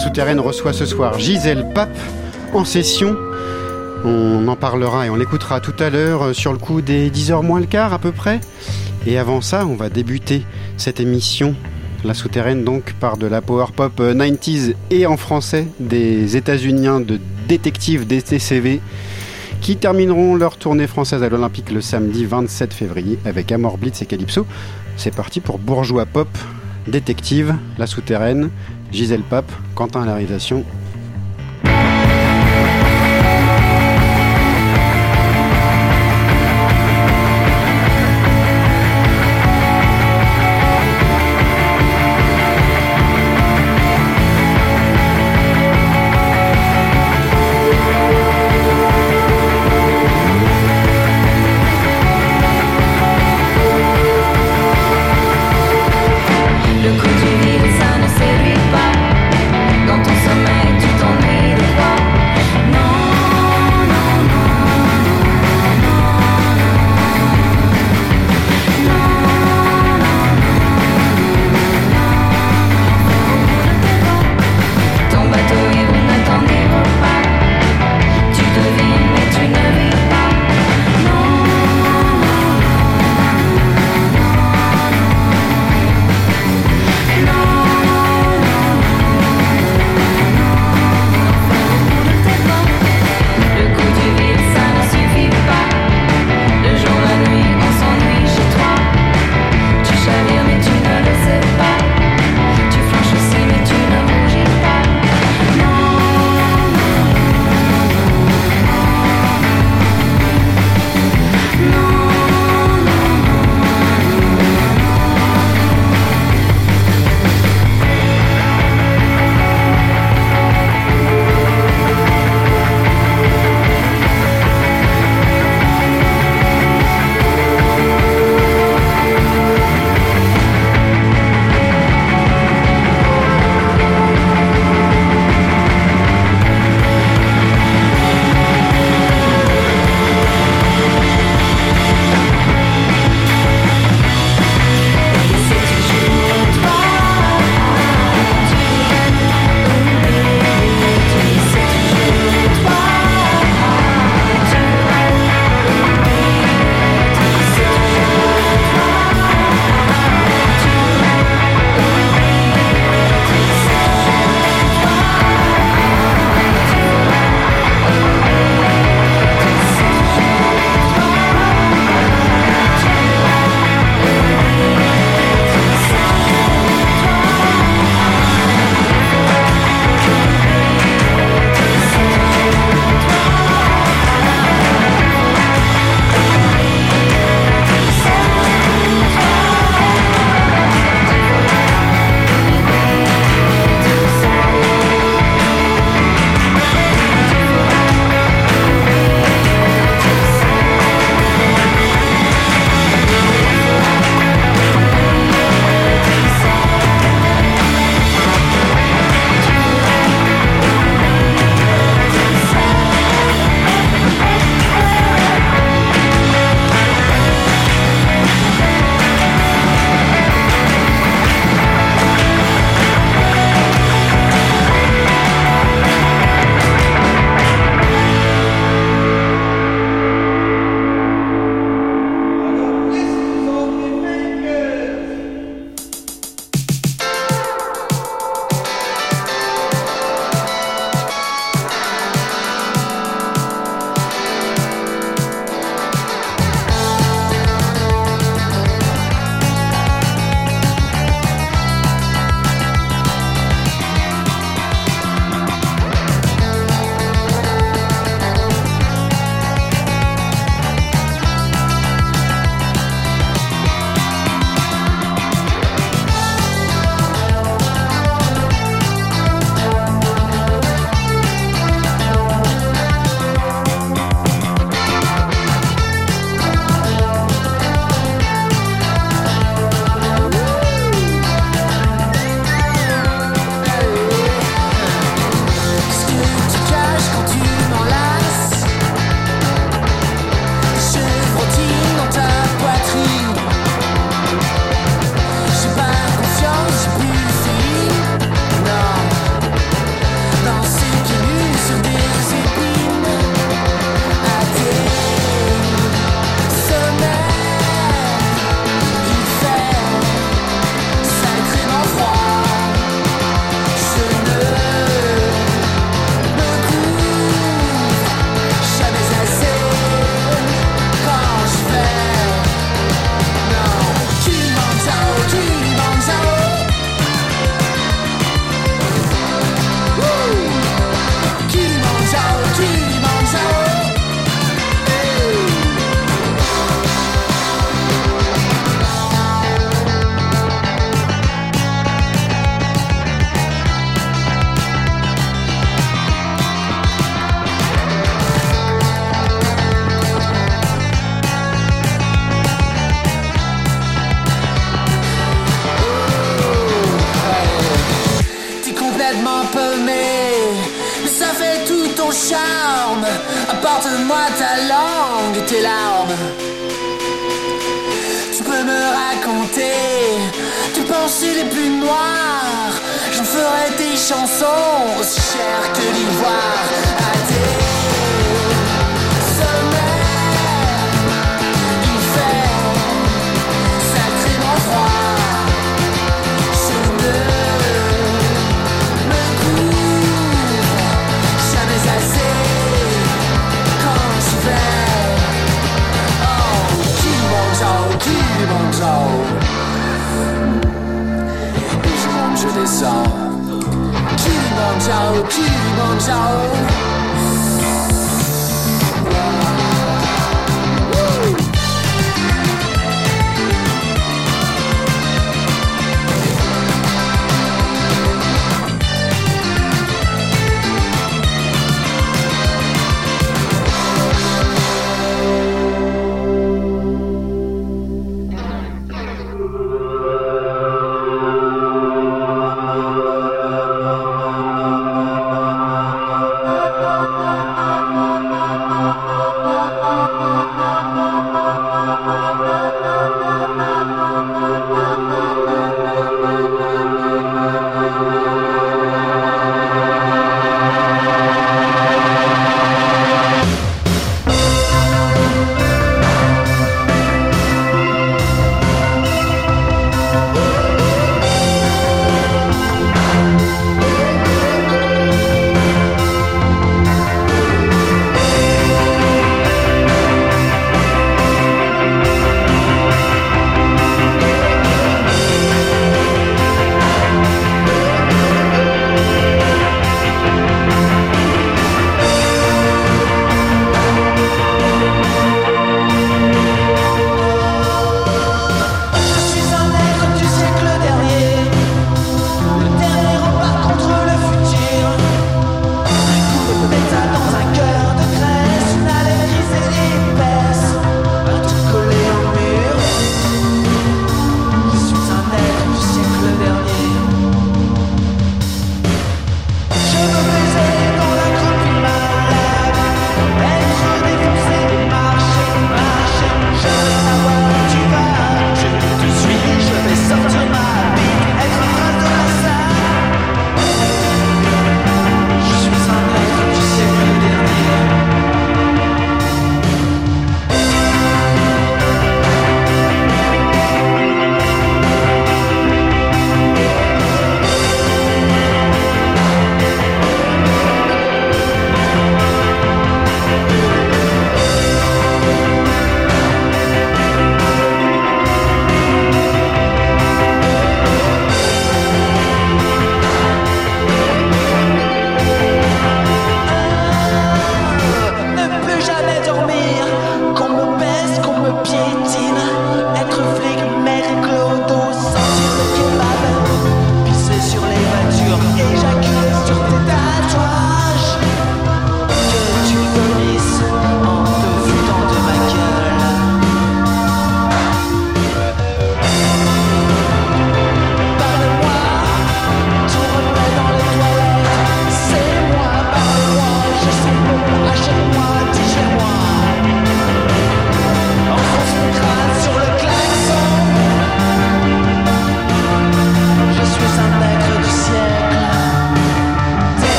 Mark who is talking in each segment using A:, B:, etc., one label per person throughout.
A: souterraine
B: reçoit ce soir Gisèle Pape en session. On en parlera et on l'écoutera tout à l'heure euh, sur le coup des 10h moins le quart à peu près. Et avant ça, on va débuter cette émission. La souterraine donc par de la power pop euh, 90s et en français des États-Uniens de détectives DTCV qui termineront leur tournée française à l'Olympique le samedi 27 février avec Amor Blitz et Calypso. C'est parti pour Bourgeois Pop, Détective, La Souterraine, Gisèle Pape, Quentin à la réalisation.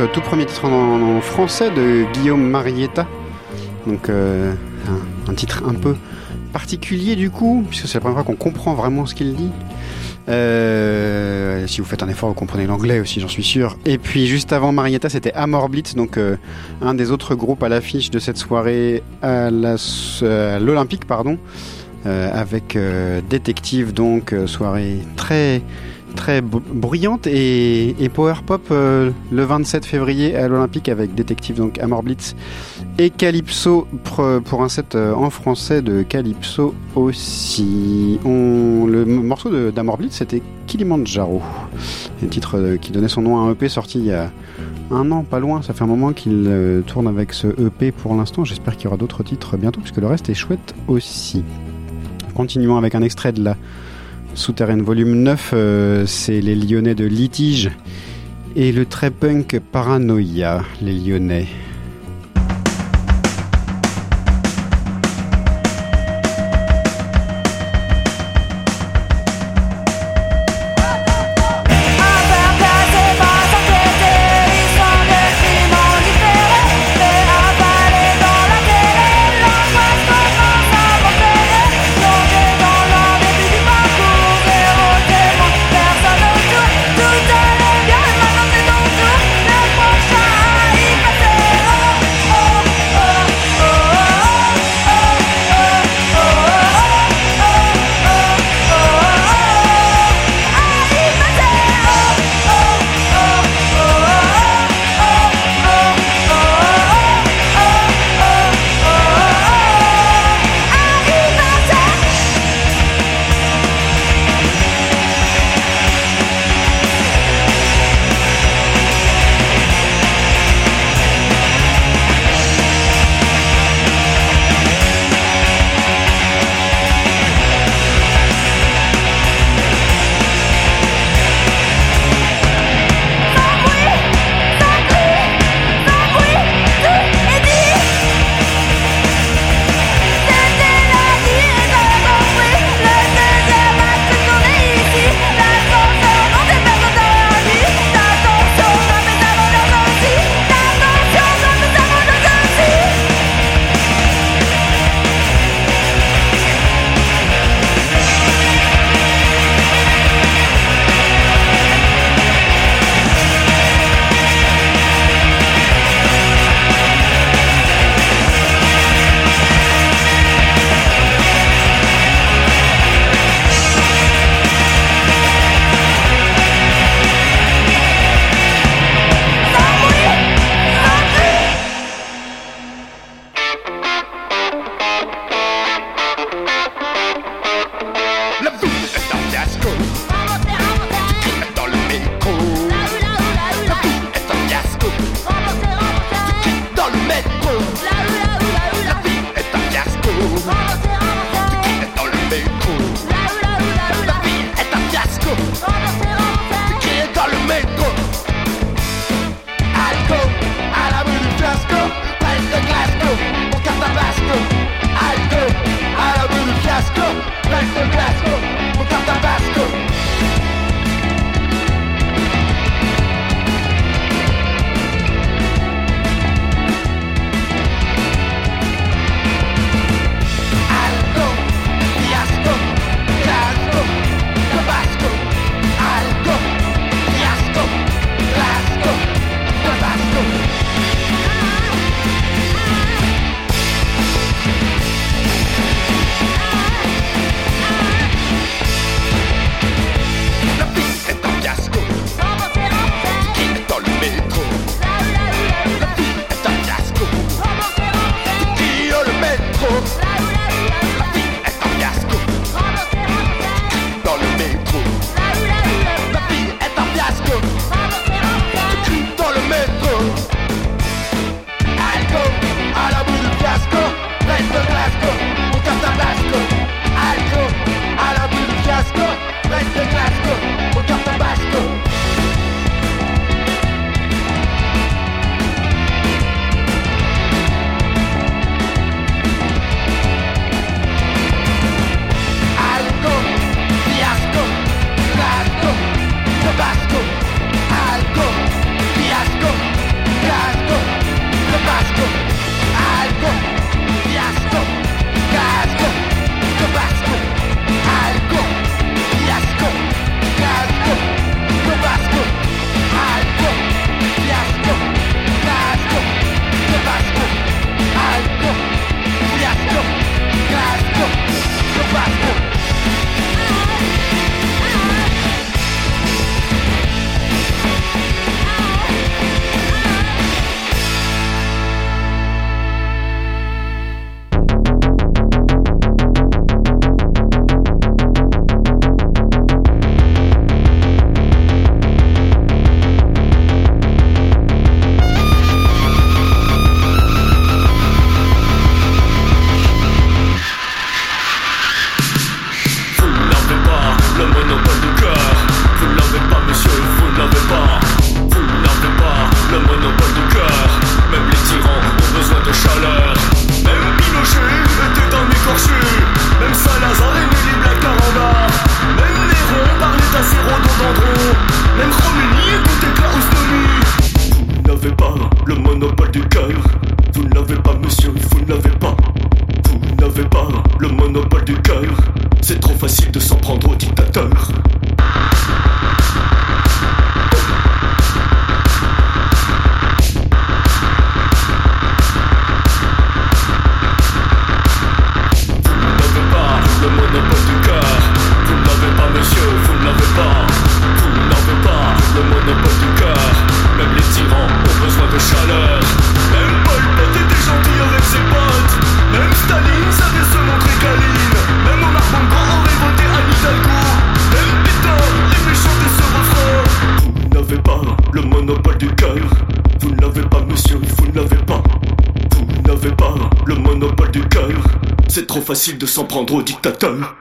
B: Euh, tout premier titre en, français de Guillaume Marietta. Donc euh, un, titre un peu particulier du coup, puisque c'est la première fois qu'on comprend vraiment ce qu'il dit. Euh, si vous faites un effort, vous comprenez l'anglais aussi, j'en suis sûr. Et puis juste avant Marietta, c'était Amor Blitz, donc un des autres groupes à l'affiche de cette soirée à l'Olympique, pardon, avec Détective, donc soirée très très br- bruyante et, power pop euh, le 27 février à l'Olympique avec Détective, donc Amor Blitz et Calypso pour, un set euh, en français de Calypso aussi. Le morceau d'Amor Blitz c'était Kilimanjaro, un titre euh, qui donnait son nom à un EP sorti il y a un an, pas loin. Ça fait un moment qu'il tourne avec ce EP pour l'instant. J'espère qu'il y aura d'autres titres bientôt puisque le reste est chouette aussi. Continuons avec un extrait de la Souterraine volume 9, euh, c'est les Lyonnais de Litige et le très punk Paranoia, les Lyonnais.
C: Facile de s'en prendre au dictateur.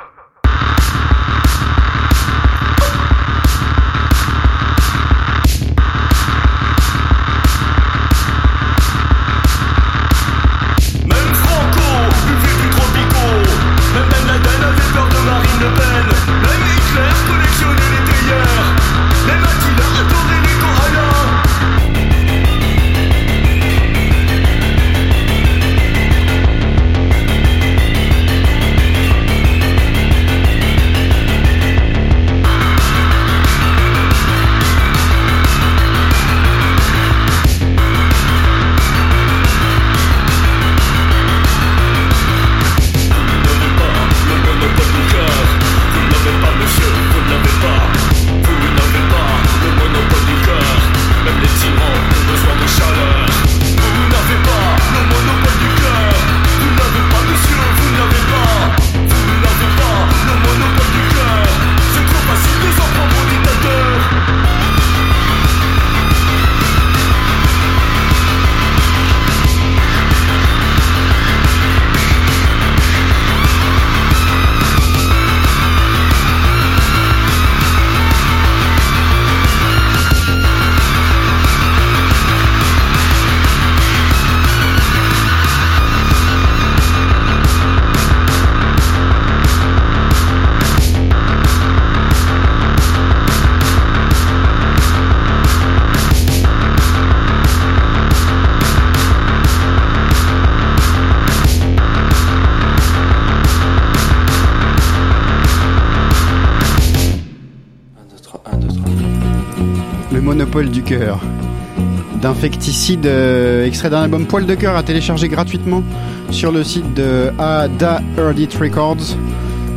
B: D'infecticide, euh, extrait d'un album Poil de cœur à télécharger gratuitement sur le site de Ada Early Records.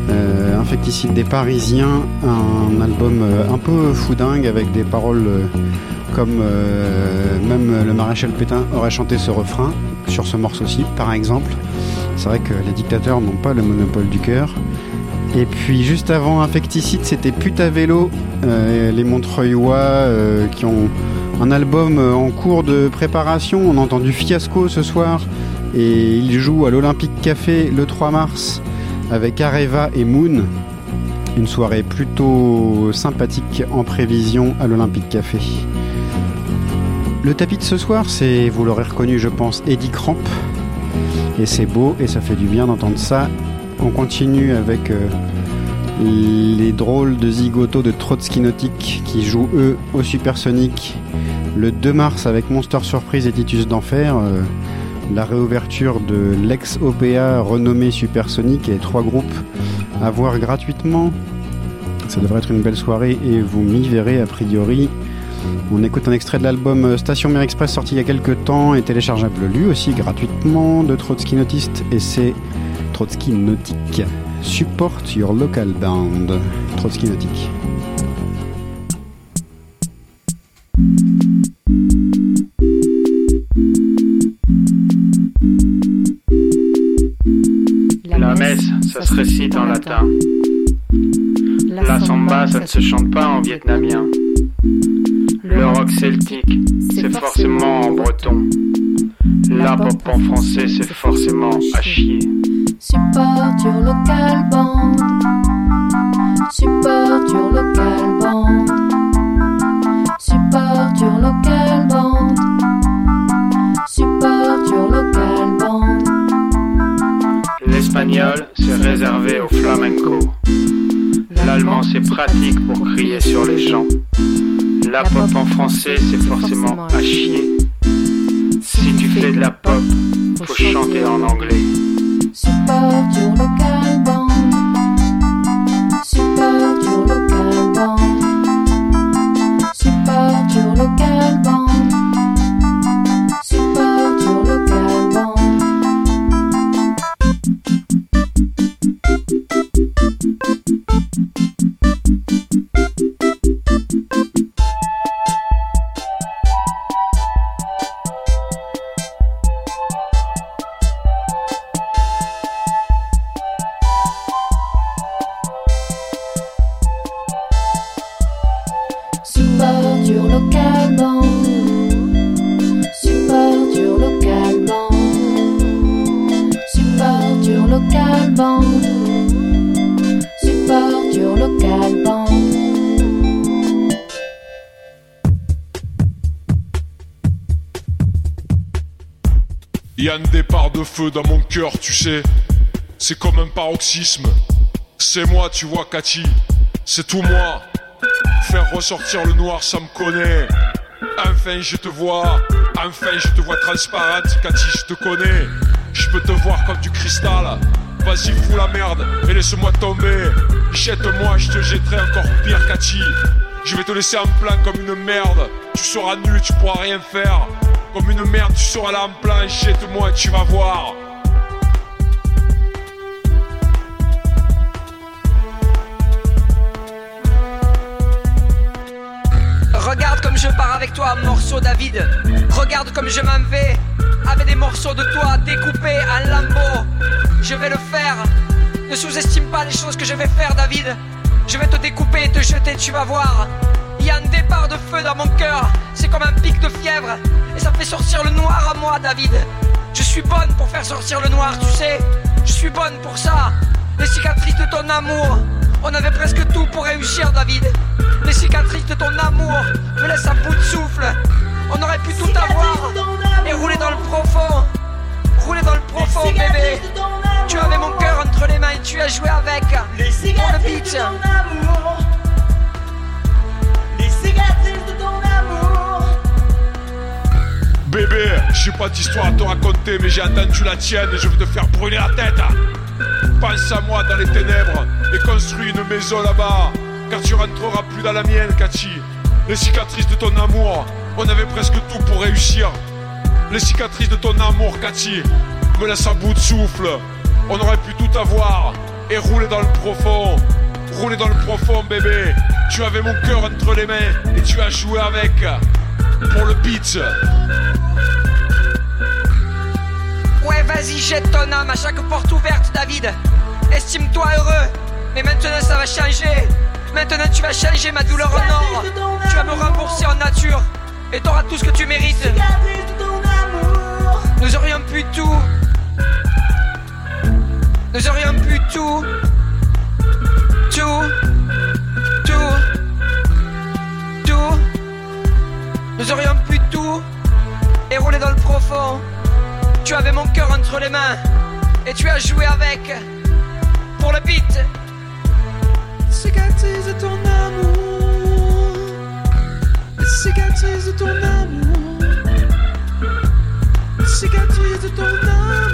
B: Euh, Infecticide des Parisiens, un album euh, un peu foudingue avec des paroles comme même le maréchal Pétain aurait chanté ce refrain sur ce morceau-ci, par exemple. C'est vrai que les dictateurs n'ont pas le monopole du cœur. Et puis juste avant Infecticide, c'était Puta Vélo, les Montreuillois euh, qui ont un album euh, en cours de préparation. On a entendu Fiasco ce soir et ils jouent à l'Olympique Café le 3 mars avec Areva et Moon. Une soirée plutôt sympathique en prévision à l'Olympique Café. Le tapis de ce soir, c'est, vous l'aurez reconnu, je pense, Eddie Cramp. Et c'est beau et ça fait du bien d'entendre ça. On continue avec euh, les drôles de zigoto de Trotsky Nautique qui jouent eux au Supersonic le 2 mars avec Monster Surprise et Titus d'Enfer. euh, la réouverture de l'ex-OPA renommé Supersonic et trois groupes à voir gratuitement. Ça devrait être une belle soirée et vous m'y verrez a priori. On écoute un extrait de l'album Station Mer Express sorti il y a quelques temps et téléchargeable lui aussi gratuitement de Trotsky Nautiste et c'est Trotsky Nautique. Support your local band. Trotsky Nautique.
D: La messe, ça se récite en latin. La samba, ça ne se chante pas en vietnamien. Le rock celtique, c'est forcément en breton. La pop en français, c'est forcément à chier.
E: Support local band. Support sur local band. Support sur local band. Support sur local band.
D: L'espagnol, c'est réservé au flamenco. L'allemand, c'est pratique pour crier sur les gens. La pop en français, c'est forcément à chier. Si tu fais de la pop, faut chanter en anglais.
F: Feu dans mon cœur, tu sais. C'est comme un paroxysme. C'est moi, tu vois, Cathy. C'est tout moi. Faire ressortir le noir, ça me connaît. Enfin, je te vois. Enfin, je te vois transparente, Cathy, je te connais. Je peux te voir comme du cristal. Vas-y, fous la merde et laisse-moi tomber. Jette-moi, je te jetterai encore pire, Cathy. Je vais te laisser en plein comme une merde. Tu seras nu, tu pourras rien faire. Comme une merde, tu seras là en plein. Jette-moi, tu vas voir.
G: Regarde comme je pars avec toi, morceau David. Regarde comme je m'en vais avec des morceaux de toi découpés en lambeaux. Je vais le faire. Ne sous-estime pas les choses que je vais faire, David. Je vais te découper et te jeter, tu vas voir. Il y a un départ de feu dans mon cœur. C'est comme un pic de fièvre. Et ça fait sortir le noir à moi, David. Je suis bonne pour faire sortir le noir, tu sais. Je suis bonne pour ça. Les cicatrices de ton amour. On avait presque tout pour réussir, David. Les cicatrices de ton amour me laissent à bout de souffle. On aurait pu tout avoir et rouler dans le profond. Rouler dans le profond, bébé. Tu avais mon cœur entre les mains et tu as joué avec.
H: Les
G: Pour le
H: cicatrices
F: Bébé, j'ai pas d'histoire à te raconter, mais j'ai entendu la tienne et je veux te faire brûler la tête. Pense à moi dans les ténèbres et construis une maison là-bas, car tu rentreras plus dans la mienne, Cathy. Les cicatrices de ton amour, on avait presque tout pour réussir. Les cicatrices de ton amour, Cathy, me laissent à bout de souffle. On aurait pu tout avoir et rouler dans le profond. Rouler dans le profond, bébé. Tu avais mon cœur entre les mains et tu as joué avec. Pour le beat.
G: Ouais, vas-y, jette ton âme à chaque porte ouverte, David. Estime-toi heureux. Mais maintenant, ça va changer. Maintenant, tu vas changer ma douleur en or. Tu vas me rembourser en nature. Et t'auras tout ce que tu mérites. Nous aurions pu tout. Nous aurions pu. Tout. Tout. Tout. Nous aurions pu tout. Et rouler dans le profond. Tu avais mon cœur entre les mains. Et tu as joué avec. Pour le beat. Cicatrice de ton amour. Cicatrice de ton amour. Cicatrice de ton amour.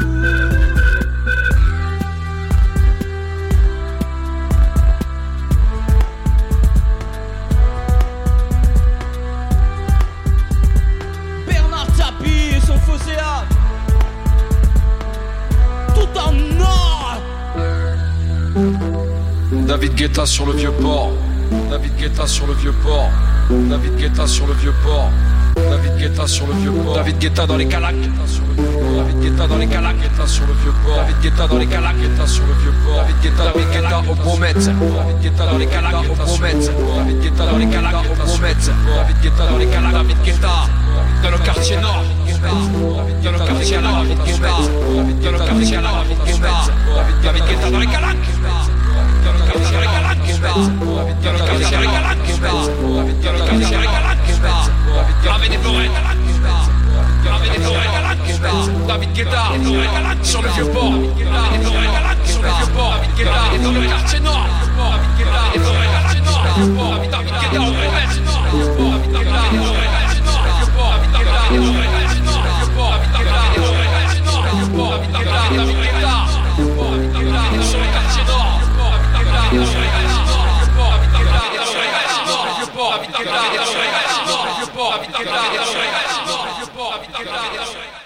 F: Guetta sur le vieux port. David Guetta sur le vieux port. David Guetta sur le vieux port. David Guetta sur le vieux port. David Guetta dans les calacs. David Guetta dans les calacs. Guetta sur le vieux port. David Guetta dans les calacs. Guetta sur le vieux port. David Guetta David Guetta au Bromette. David Guetta dans les calacs. Au Bromette. David Guetta dans les calacs. Au Bromette. David Guetta dans les calacs. David Guetta dans le quartier nord. Dans le quartier nord. Dans le quartier nord. David Guetta dans les calacs. David Guetta sur le vieux port. Des forêts. vieux port, David Guetta dans le quartier nord, David Guetta dans le quartier nord, David Guetta en port, David Guetta est sur le quartier
I: Si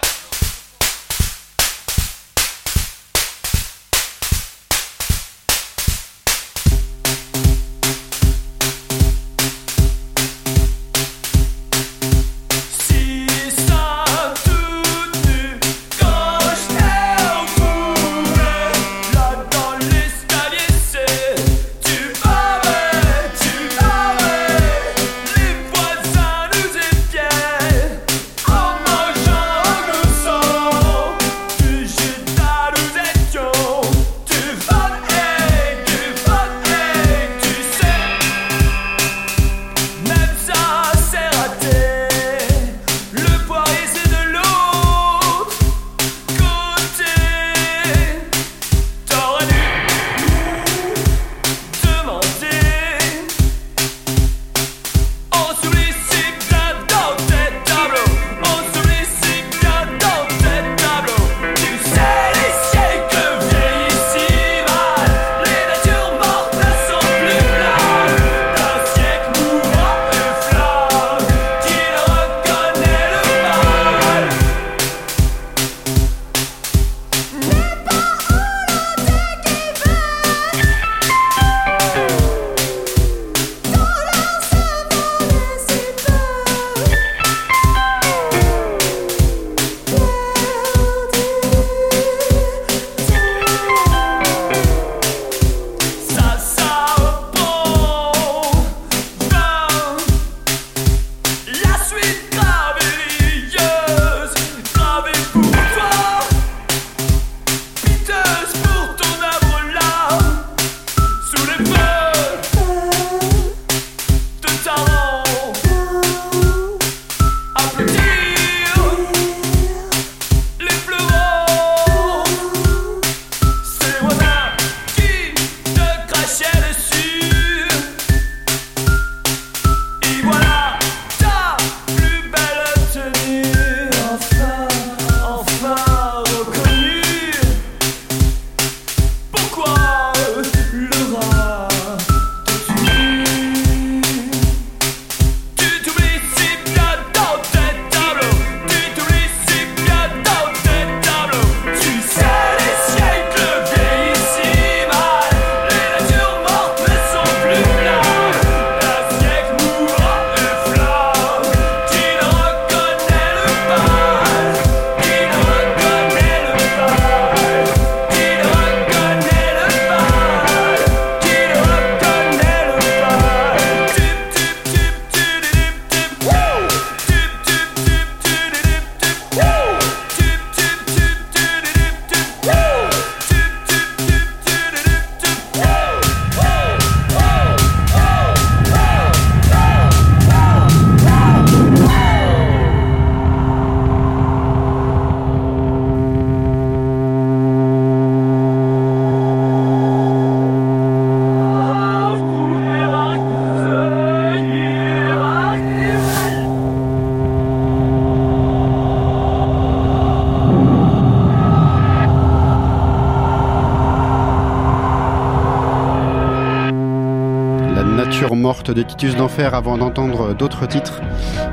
I: de
B: Titus d'Enfer avant d'entendre d'autres titres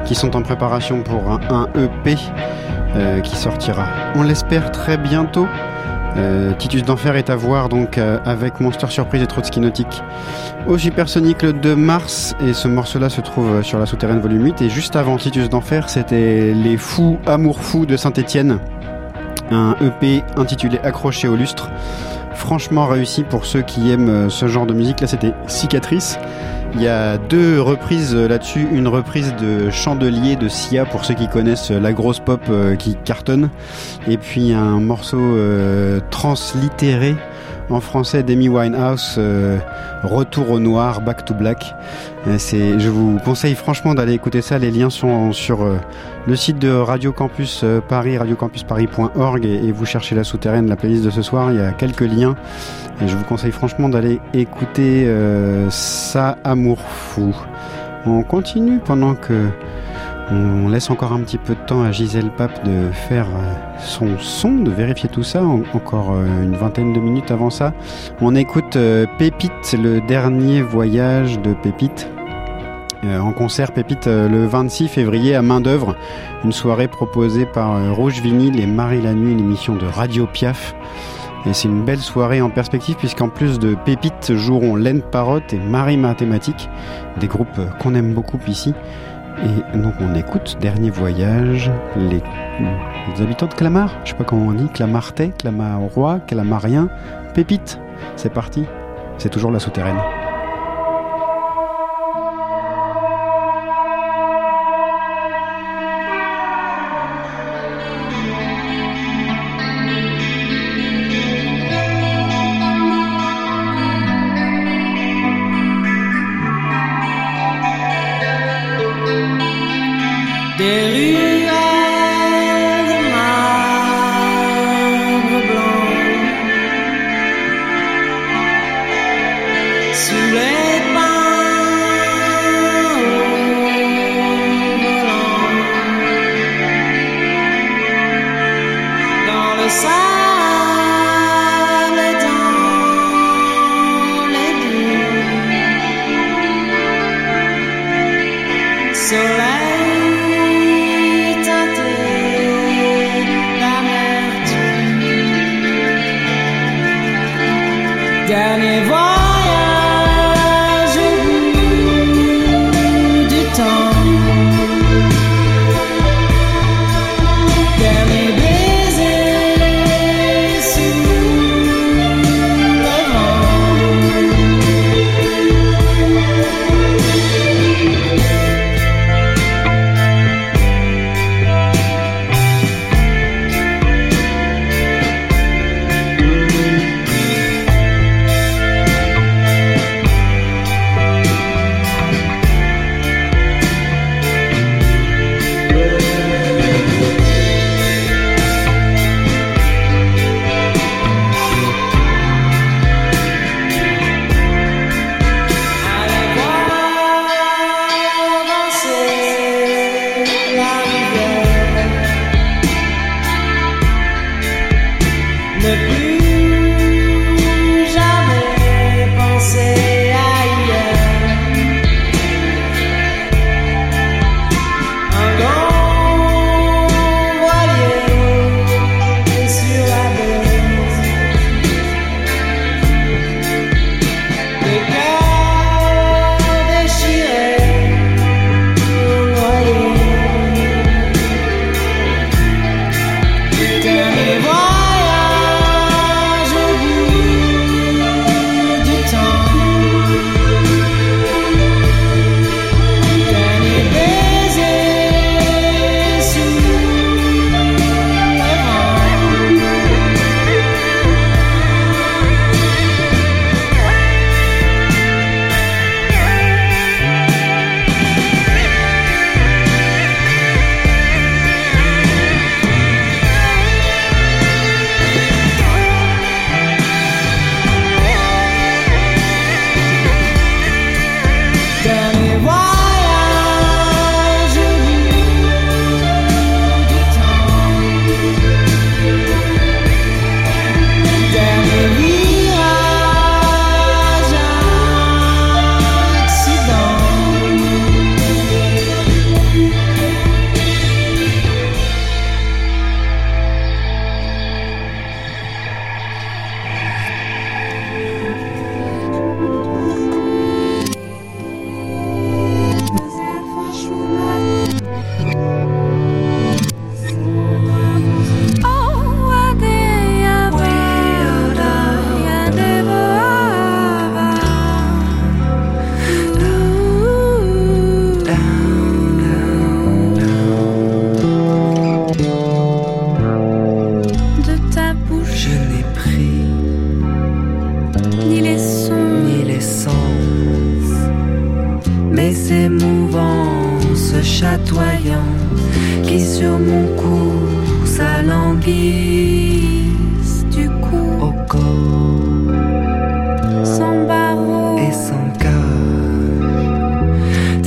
B: qui sont en préparation pour un, EP euh, qui sortira, on l'espère, très bientôt. Euh, Titus d'Enfer est à voir donc euh, avec Monster Surprise et Trotsky Nautique au Supersonic le 2 mars et ce morceau-là se trouve sur la souterraine volume 8 et juste avant Titus d'Enfer c'était Les Fous Amour Fous de Saint-Étienne un EP intitulé Accroché au lustre franchement réussi pour ceux qui aiment ce genre de musique. Là, c'était Cicatrice. Il y a deux reprises là-dessus. Une reprise de Chandelier de Sia pour ceux qui connaissent la grosse pop euh, qui cartonne. Et puis un morceau euh, translittéré en français d'Amy Winehouse, euh, Retour au noir, Back to Black. Euh, je vous conseille franchement d'aller écouter ça. Les liens sont sur euh, le site de Radio Campus Paris, radiocampusparis.org, et, vous cherchez la souterraine, la playlist de ce soir. Il y a quelques liens. Et je vous conseille franchement d'aller écouter ça, Amour fou. On continue pendant que on laisse encore un petit peu de temps à Gisèle Pape de faire euh, son son, de vérifier tout ça. En- encore euh, une vingtaine de minutes avant ça. On écoute euh, Pépite, le dernier voyage de Pépite. En concert Pépite le 26 février à main d'œuvre, une soirée proposée par Rouge Vinyle et Marie la Nuit, une émission de Radio Piaf. Et c'est une belle soirée en perspective puisqu'en plus de Pépite joueront Laine Parotte et Marie Mathématique, des groupes qu'on aime beaucoup ici. Et donc on écoute Dernier Voyage, les, habitants de Clamart, je sais pas comment on dit, Clamartais, Clamarois, Clamarien, Pépite. C'est parti, c'est toujours la souterraine.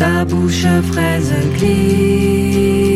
J: Ta bouche fraise glisse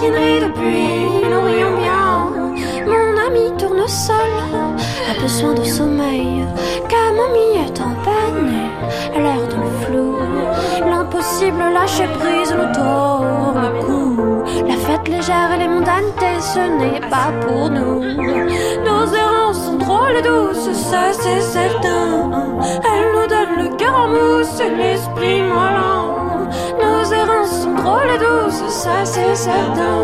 E: taquinerie depuis, nous rions bien. Mon ami tourne seul, a besoin de sommeil. Camomille est en panne, à l'air dans le flou. L'impossible lâcher prise, le tort, le coup. La fête légère et les mondanités, ce n'est pas pour nous. Nos errances sont drôles et douces, ça c'est certain. Elles nous donnent le cœur en mousse et l'esprit mollant. Drôles et douces, ça c'est certain.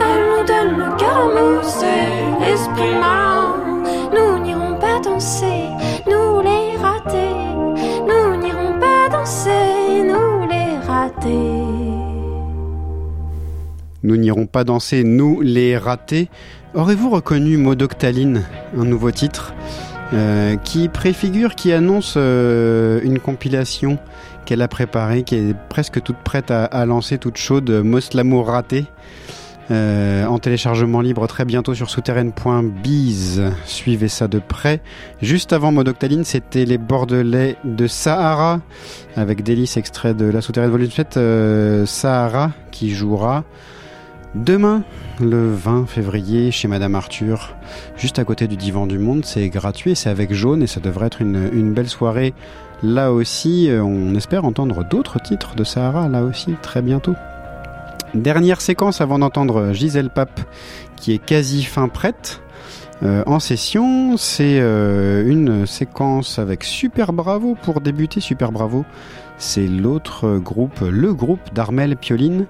E: Elles nous donnent le cœur en mousse et l'esprit malin. Nous n'irons pas danser, nous les ratés. Nous n'irons pas danser, nous les ratés.
B: Nous n'irons pas danser, nous les ratés. Aurez-vous reconnu Modoctaline, un nouveau titre euh, qui préfigure, qui annonce euh, une compilation qu'elle a préparée, qui est presque toute prête à, lancer, toute chaude, Moss l'amour raté. Euh, en téléchargement libre très bientôt sur souterraine.biz. Suivez ça de près. Juste avant Modoctaline, c'était les Bordelais de Sahara, avec délice extrait de la souterraine volume 7, euh, Sahara, qui jouera demain, le 20 février, chez Madame Arthur, juste à côté du Divan du Monde. C'est gratuit, c'est avec Jaune, et ça devrait être une belle soirée. Là aussi, euh, on espère entendre d'autres titres de Sahara, là aussi, très bientôt. Dernière séquence avant d'entendre Gisèle Pape, qui est quasi fin prête. Euh, en session, c'est euh, une séquence avec Super Bravo pour débuter. Super Bravo, c'est l'autre groupe, le groupe d'Armel Pioline,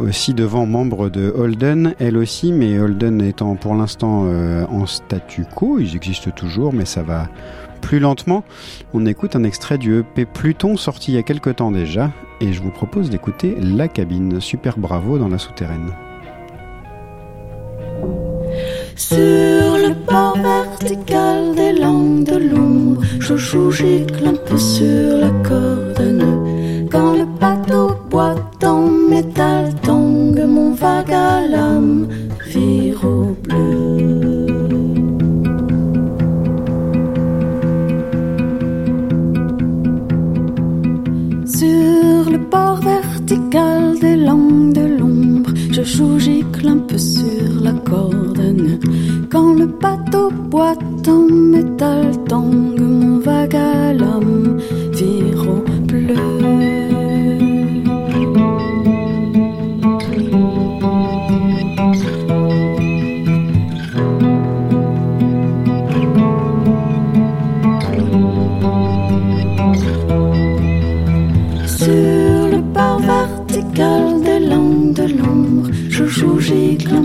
B: aussi devant membre de Holden, elle aussi, mais Holden étant pour l'instant en statu quo, ils existent toujours, mais ça va plus lentement. On écoute un extrait du EP Pluton sorti il y a quelque temps déjà, et je vous propose d'écouter La Cabine, Super Bravo dans la souterraine.
K: Sur le bord vertical des langues de l'ombre, je joue, gicle un peu sur la corde. Quand le bateau boite en métal tangue, mon vague à l'âme bleu. Sur le bord vertical des langues de l'ombre, je joue, gicle un peu sur la nœud. Quand le bateau boite en métal tangue, mon vague à l'homme vire au bleu. Joue,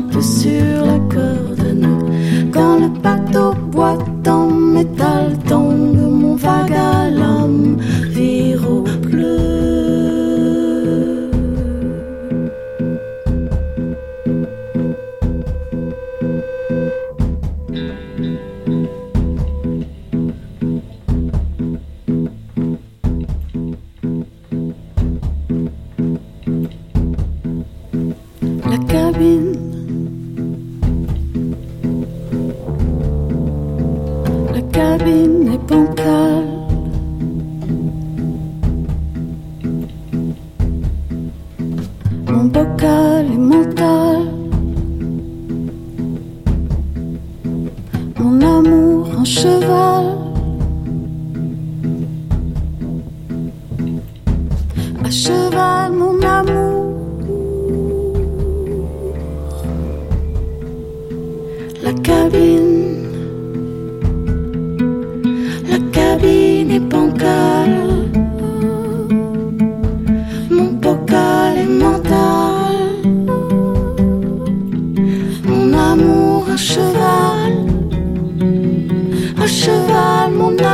K: peu sur la corde à. Quand le bateau boite en métal cheval, mon amour.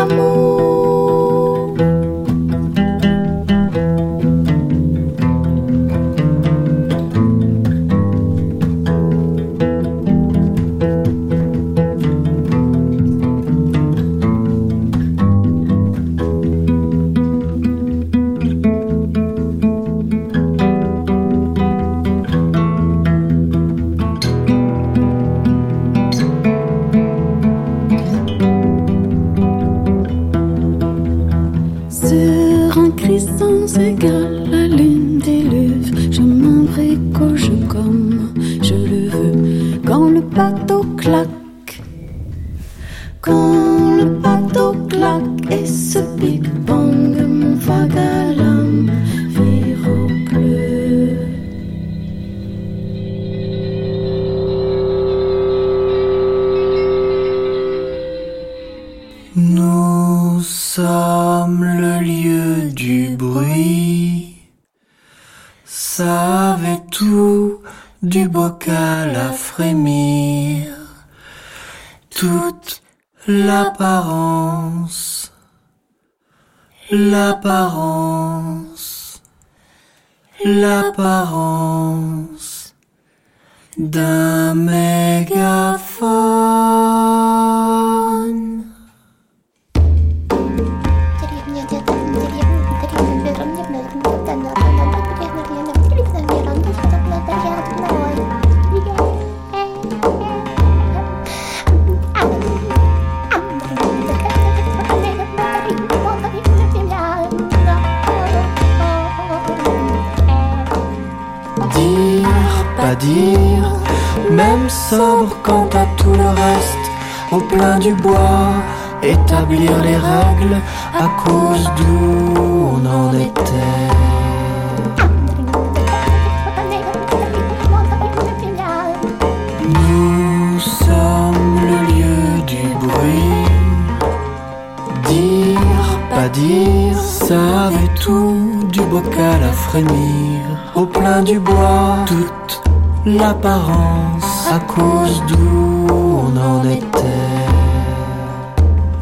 H: L'apparence
J: à cause d'où on en était.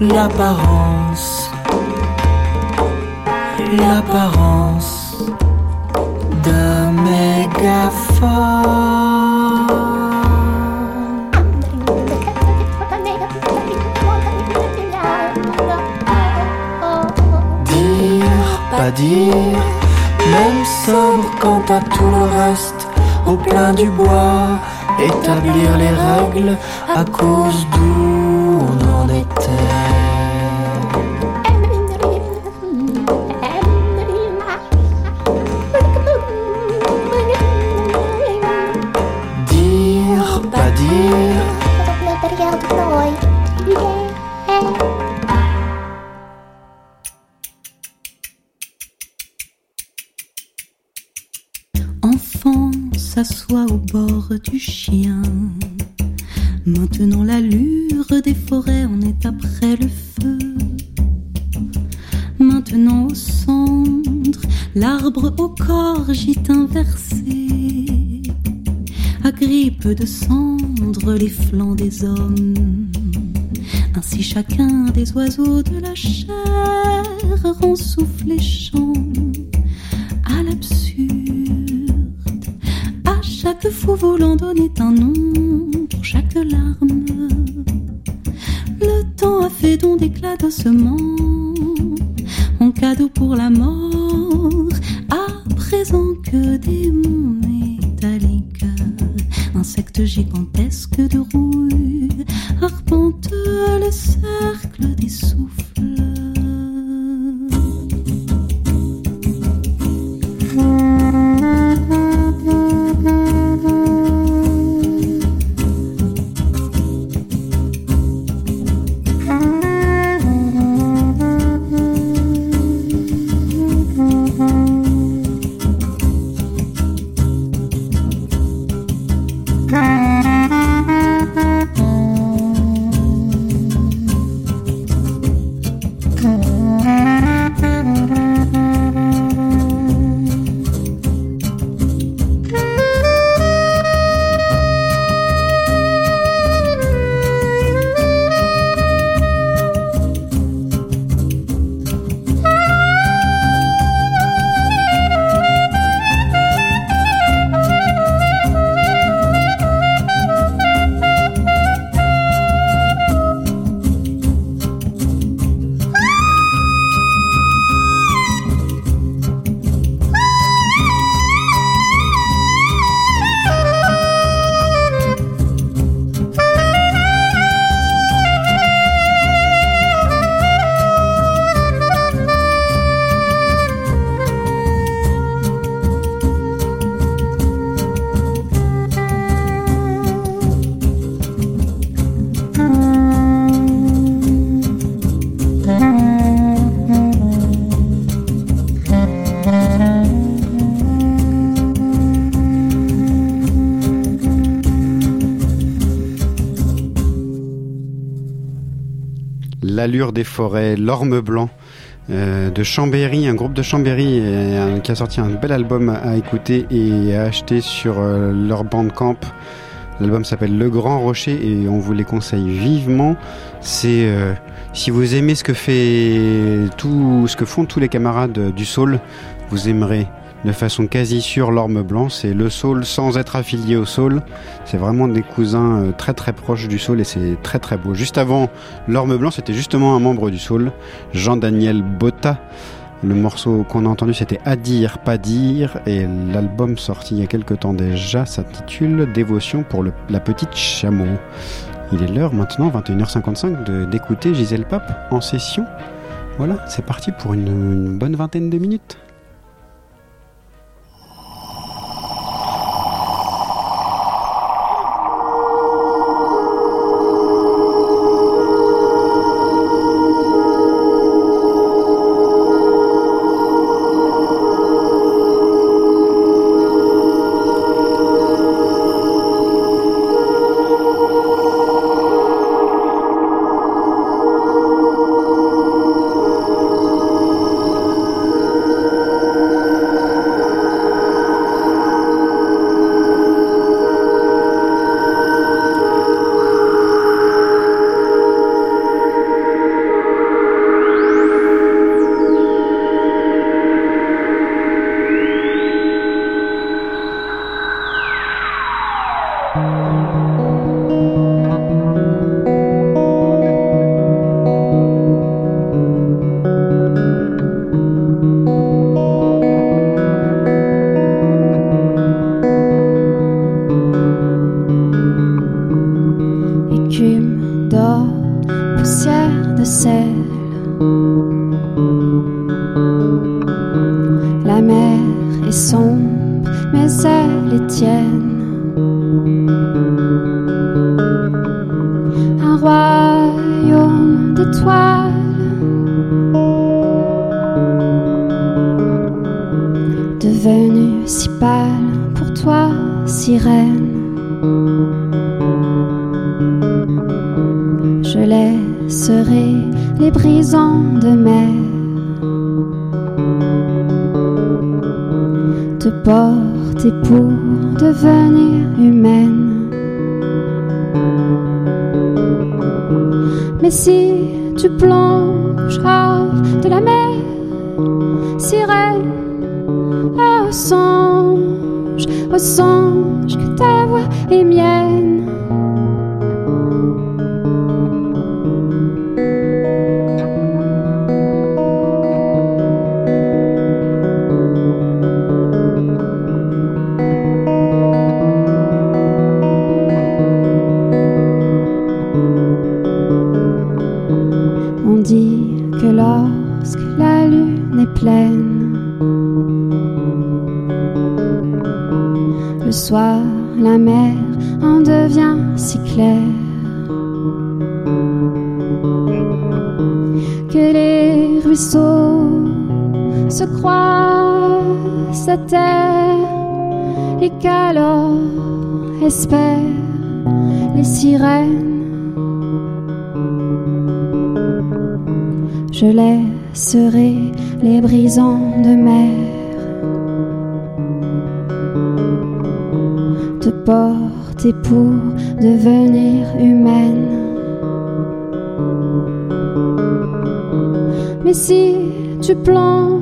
J: L'apparence, l'apparence d'un mégaphone. Dire, pas dire, même sobre quant à tout le reste, au plein du bois, établir les règles à cause d'où on en était.
L: De cendres les flancs des hommes. Ainsi chacun des oiseaux de la chair rend souffle et chant à l'absurde. À chaque fou volant donnait un nom pour chaque larme. Le temps a fait don d'éclats d'ossements en cadeau pour la mort.
B: L'allure des forêts, l'orme blanc. euh, de Chambéry, un groupe de Chambéry euh, qui a sorti un bel album à, écouter et à acheter sur euh, leur bandcamp. L'album s'appelle Le Grand Rocher et on vous les conseille vivement. C'est si vous aimez ce que fait tout ce que font tous les camarades du Soul, vous aimerez de façon quasi sûre l'Orme Blanc. C'est le Soul sans être affilié au Soul. C'est vraiment des cousins euh, très très proches du Soul et c'est très très beau. Juste avant l'Orme Blanc, c'était justement un membre du Soul, Jean-Daniel Botta. Le morceau qu'on a entendu c'était À dire, pas dire et l'album sorti il y a quelque temps déjà s'intitule Dévotion pour la petite chameau. Il est l'heure maintenant, 21h55, de- d'écouter Gisèle Pape en session. Voilà, c'est parti pour une bonne vingtaine de minutes.
M: Devenue si pâle pour toi, sirène. Je laisserai les brisants de mer te porter pour devenir humaine. Mais si tu plonges hors de la mer, sirène, au songe, au songe que ta voix est mienne. de mer te porter pour devenir humaine. Mais si tu plantes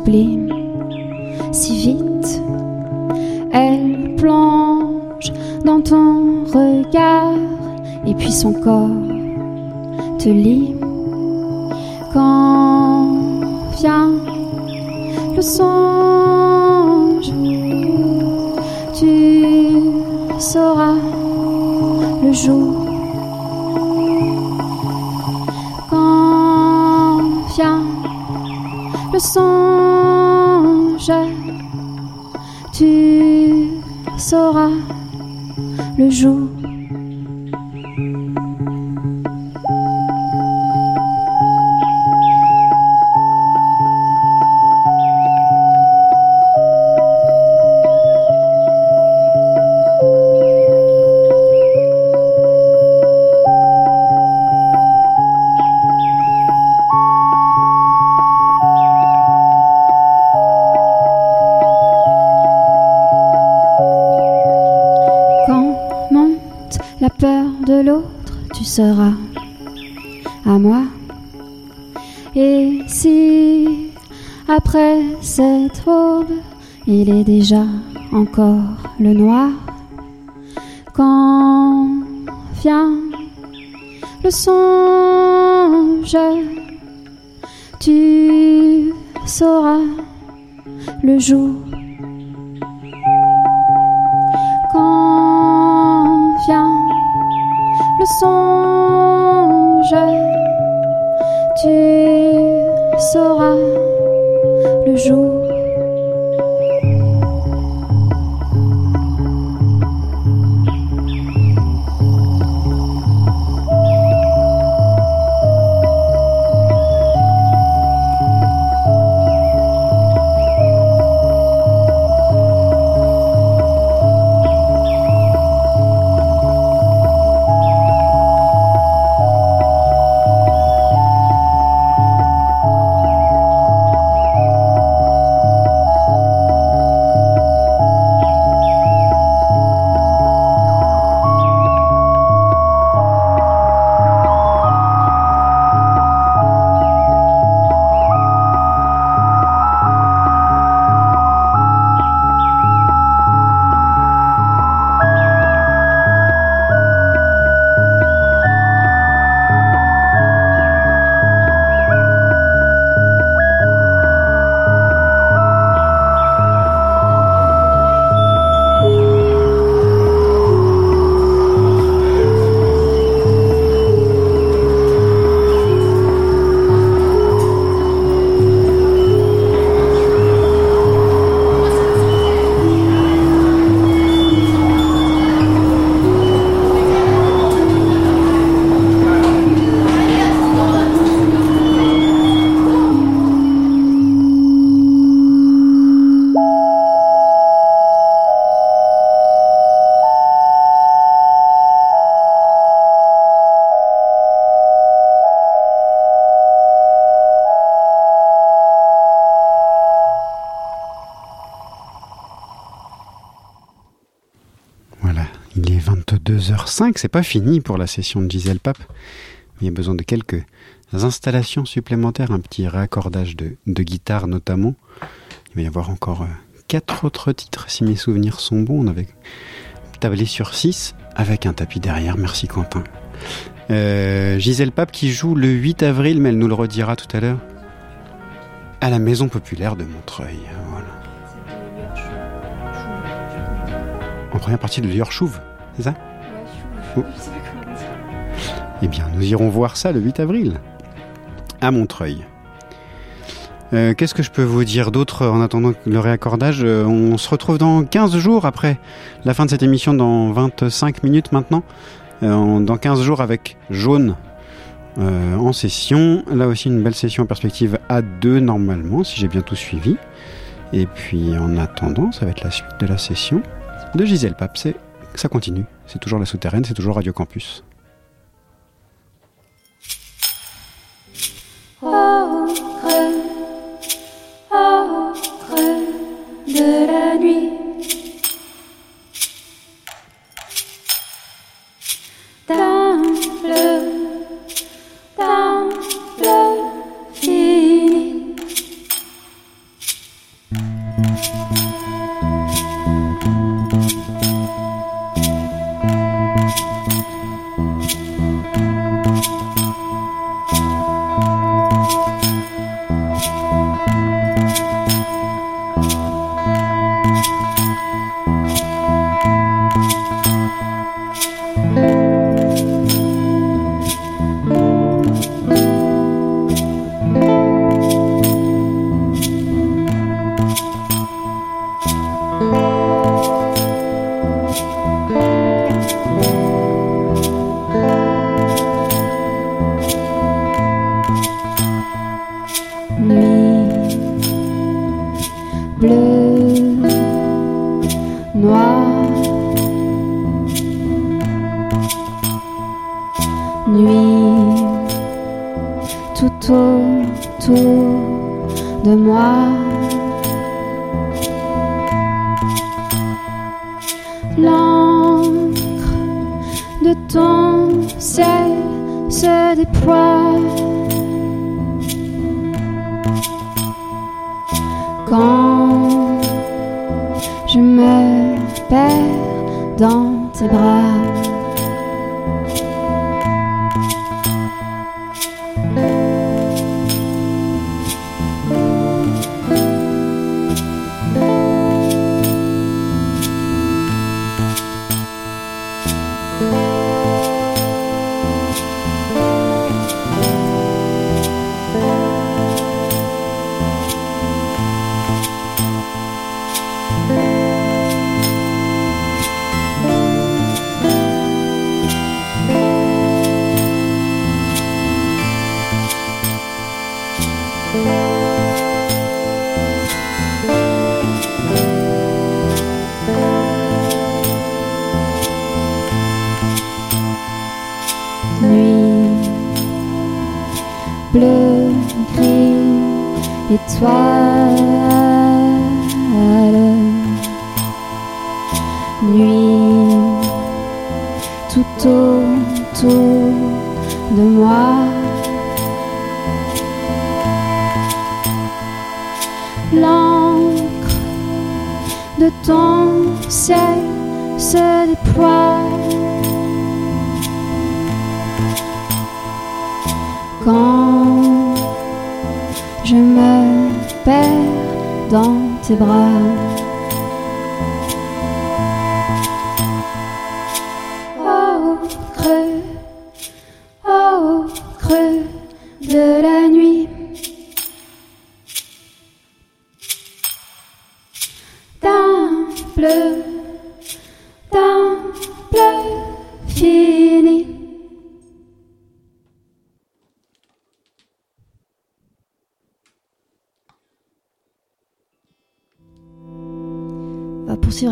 M: рублей. Vient le songe, tu sauras le jour.
B: 22h05, c'est pas fini pour la session de Gisèle Pape. Il y a besoin de quelques installations supplémentaires, un petit raccordage de, guitare notamment. Il va y avoir encore euh, quatre autres titres si mes souvenirs sont bons. On avait tablé sur 6 avec un tapis derrière. Merci Quentin. Euh, Gisèle Pape qui joue le 8 avril, mais elle nous le redira tout à l'heure, à la Maison Populaire de Montreuil. En première partie de Yorchouve, c'est ça? Oh. Eh bien, nous irons voir ça le 8 avril, à Montreuil. Euh, Qu'est-ce que je peux vous dire d'autre en attendant le réaccordage Euh, On se retrouve dans 15 jours après la fin de cette émission, dans 25 minutes maintenant. Euh, dans 15 jours avec Jaune en session. Là aussi, une belle session en perspective à 2 normalement, si j'ai bien tout suivi. Et puis, en attendant, ça va être la suite de la session de Gisèle Pape. C'est- Ça continue. C'est toujours la souterraine, c'est toujours Radio Campus.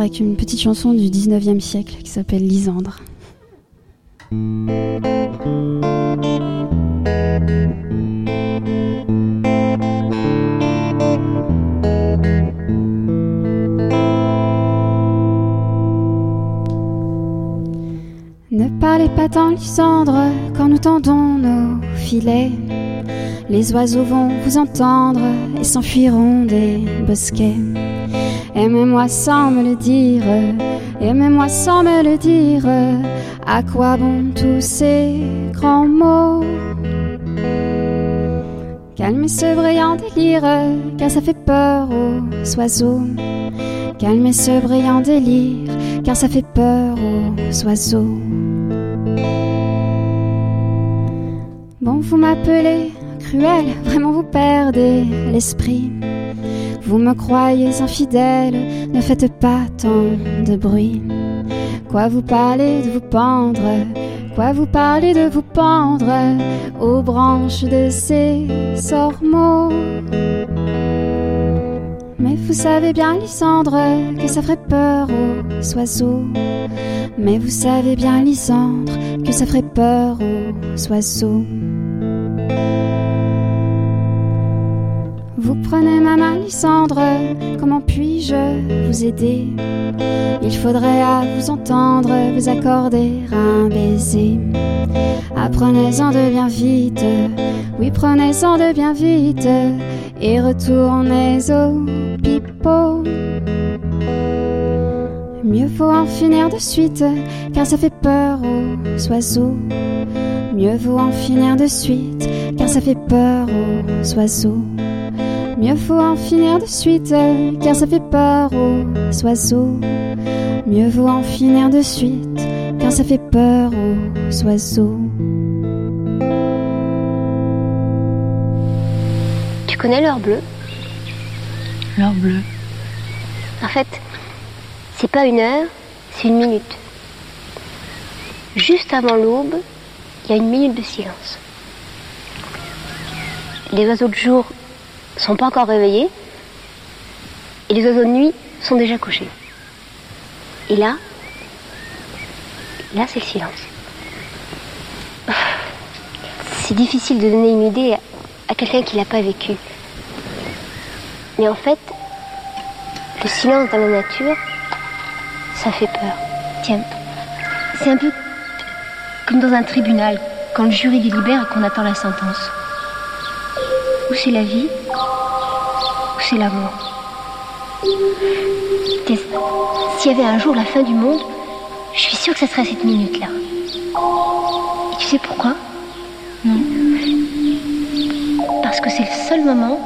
M: Avec une petite chanson du 19e siècle qui s'appelle Lysandre. Ne parlez pas tant, Lysandre, quand nous tendons nos filets. Les oiseaux vont vous entendre et s'enfuiront des bosquets. Aimez-moi sans me le dire, aimez-moi sans me le dire. À quoi bon tous ces grands mots? Calmez ce brillant délire, car ça fait peur aux oiseaux. Calmez ce brillant délire, car ça fait peur aux oiseaux. Bon, vous m'appelez cruel, vraiment vous perdez l'esprit. Vous me croyez infidèle, ne faites pas tant de bruit. Quoi vous parlez de vous pendre, quoi vous parlez de vous pendre aux branches de ces sormeaux? Mais vous savez bien, Lysandre, que ça ferait peur aux oiseaux. Mais vous savez bien, Lysandre, que ça ferait peur aux oiseaux. Vous prenez ma main, Lysandre, comment puis-je vous aider? Il faudrait à vous entendre vous accorder un baiser. Apprenez-en de bien vite, oui, prenez-en de bien vite, et retournez au pipeau. Mieux vaut en finir de suite, car ça fait peur aux oiseaux. Mieux vaut en finir de suite, car ça fait peur aux oiseaux. Mieux vaut en finir de suite, car ça fait peur aux oiseaux. Mieux vaut en finir de suite, car ça fait peur aux oiseaux.
N: Tu connais l'heure bleue?
O: L'heure bleue.
N: En fait, c'est pas une heure, c'est une minute. Juste avant l'aube, il y a une minute de silence. Les oiseaux de jour sont pas encore réveillés et les oiseaux de nuit sont déjà couchés. Et là, là c'est le silence. c'est difficile de donner une idée à quelqu'un qui l'a pas vécu. Mais en fait, le silence dans la nature, ça fait peur. Tiens, c'est un peu comme dans un tribunal, quand le jury délibère et qu'on attend la sentence. Ou c'est la vie, ou c'est la mort. S'il y avait un jour la fin du monde, je suis sûre que ce serait cette minute-là. Et tu sais pourquoi Non. Parce que c'est le seul moment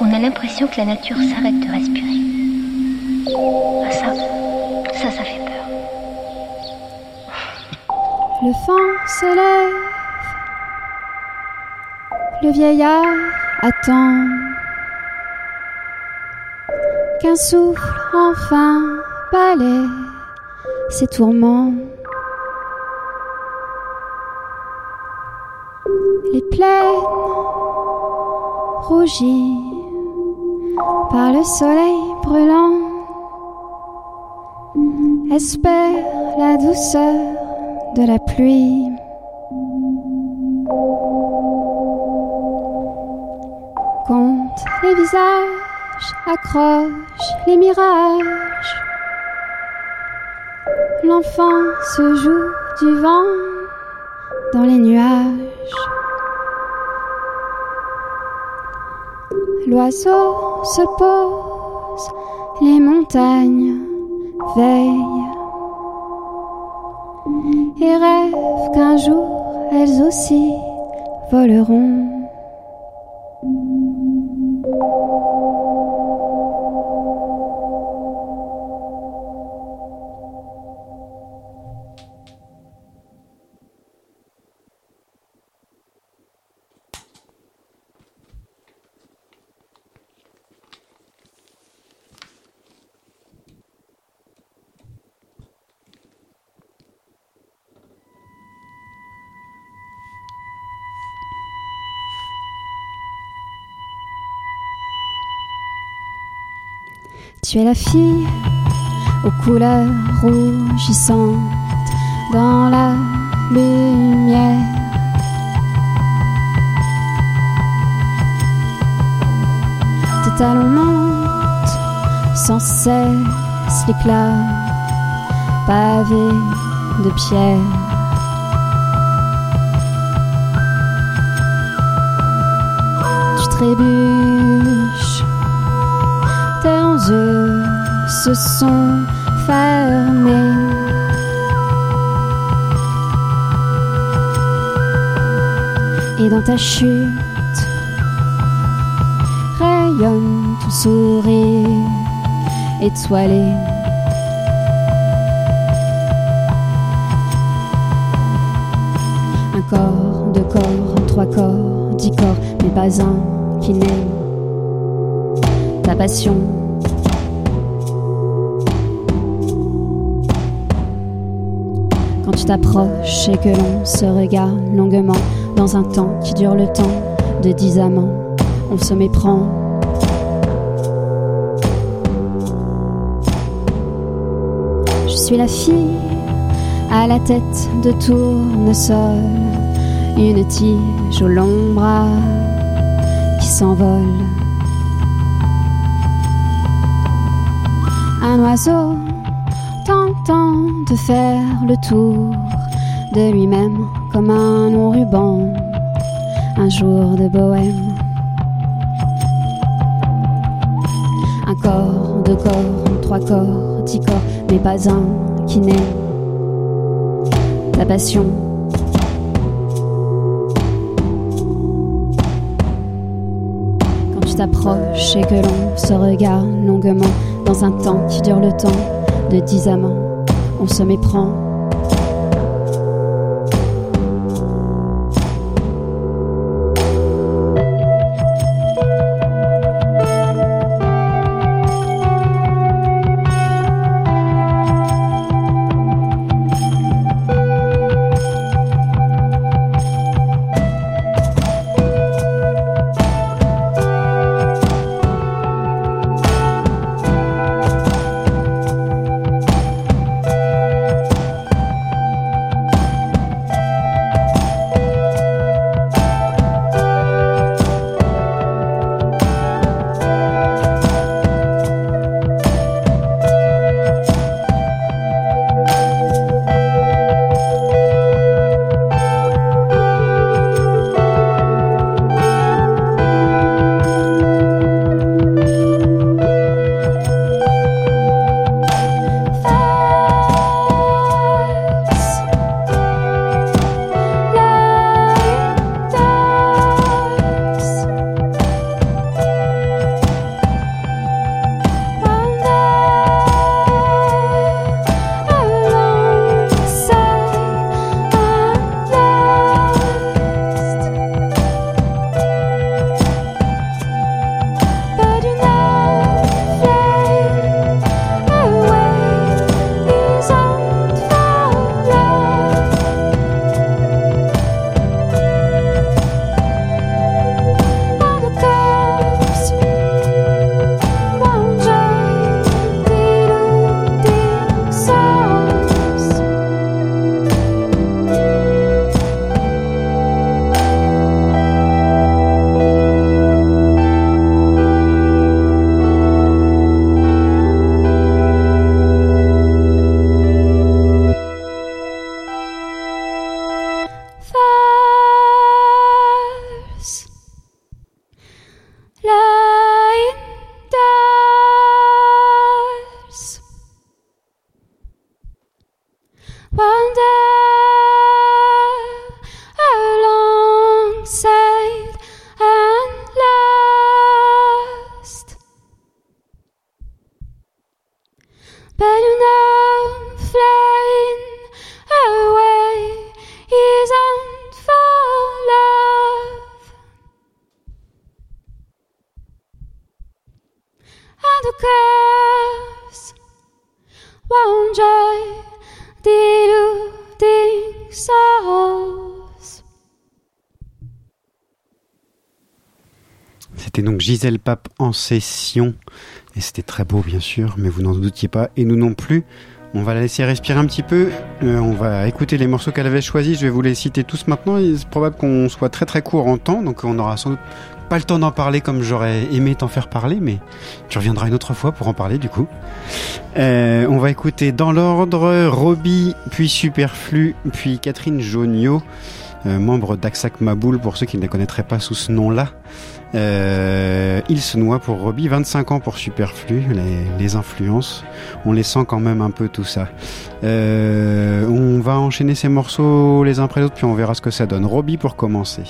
N: où on a l'impression que la nature s'arrête de respirer. Ah, ça, ça, ça fait peur.
M: Le vent se lève, le vieillard attend qu'un souffle enfin balaie ses tourments. Les plaines rougies par le soleil brûlant espèrent la douceur de la pluie. Compte les visages, accroche les mirages. L'enfant se joue du vent dans les nuages. L'oiseau se pose, les montagnes veillent et rêvent qu'un jour elles aussi voleront. Tu es la fille aux couleurs rougissantes dans la lumière. Tes talons montent sans cesse l'éclat pavé de pierre. Tu trébuches tes yeux se sont fermés. Et dans ta chute rayonne ton sourire étoilé. Un corps, deux corps, trois corps, dix corps, mais pas un qui ta Quand tu t'approches et que l'on se regarde longuement dans un temps qui dure le temps de dix amants, on se méprend. Je suis la fille à la tête de tournesol, une tige au long bras qui s'envole. Un oiseau tentant de faire le tour de lui-même comme un long ruban, un jour de bohème. Un corps, deux corps, trois corps, dix corps, mais pas un qui n'est ta passion. T'approches et que l'on se regarde longuement dans un temps qui dure le temps de dix amants, on se méprend.
L: C'était donc Gisèle Pape en session. Et c'était très beau, bien sûr, mais vous n'en doutiez pas, et nous non plus. On va la laisser respirer un petit peu. Euh, on va écouter les morceaux qu'elle avait choisis. Je vais vous les citer tous maintenant. Il est probable qu'on soit très très court en temps, donc on aura sans doute pas le temps d'en parler comme j'aurais aimé t'en faire parler, mais tu reviendras une autre fois pour en parler du coup. Euh, on va écouter dans l'ordre Robbie, puis Superflu, puis Catherine Jonio, membre d'Aksak Maboul pour ceux qui ne la connaîtraient pas sous ce nom-là. Euh, il se noie pour Robbie, 25 ans pour Superflu, les, les influences, on les sent quand même un peu tout ça. Euh, on va enchaîner ces morceaux les uns après les autres, puis on verra ce que ça donne. Robbie pour commencer.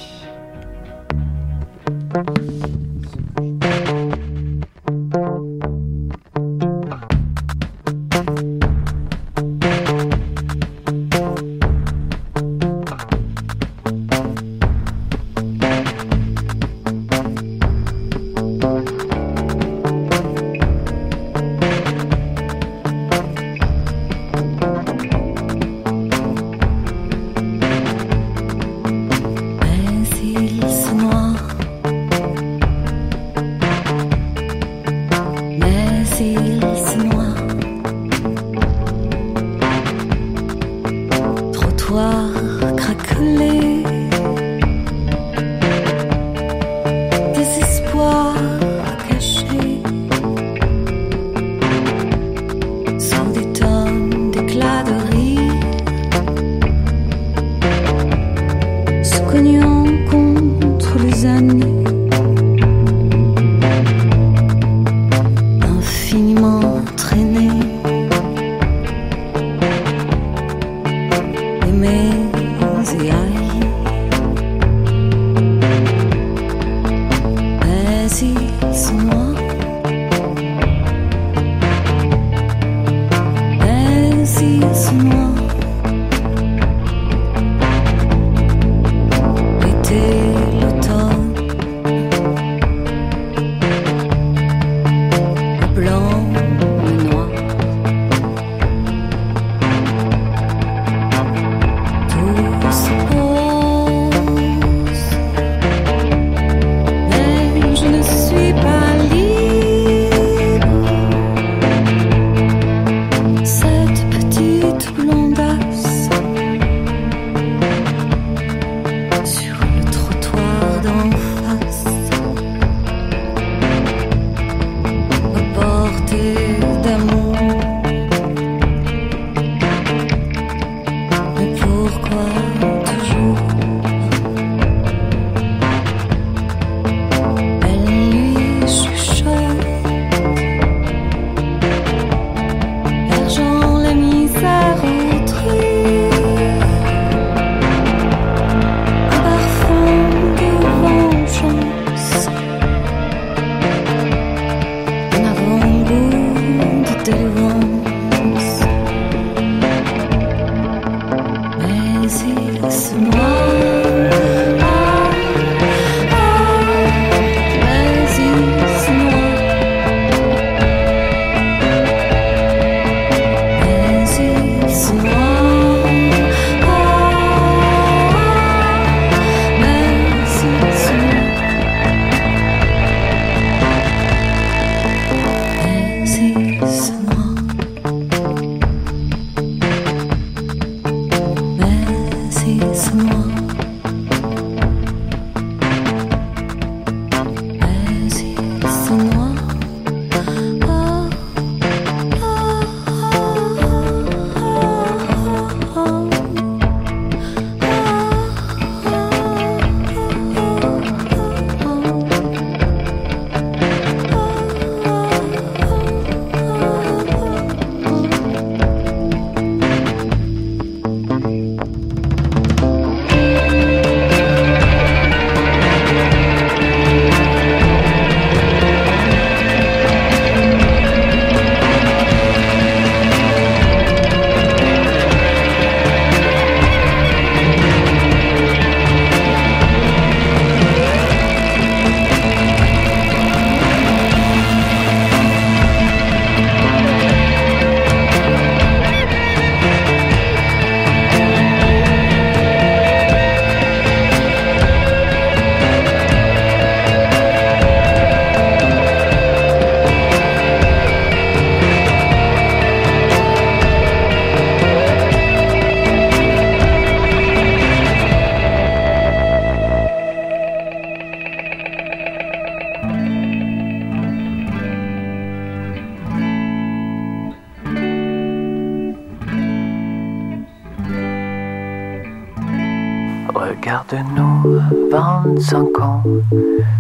P: Regarde-nous, 25 ans,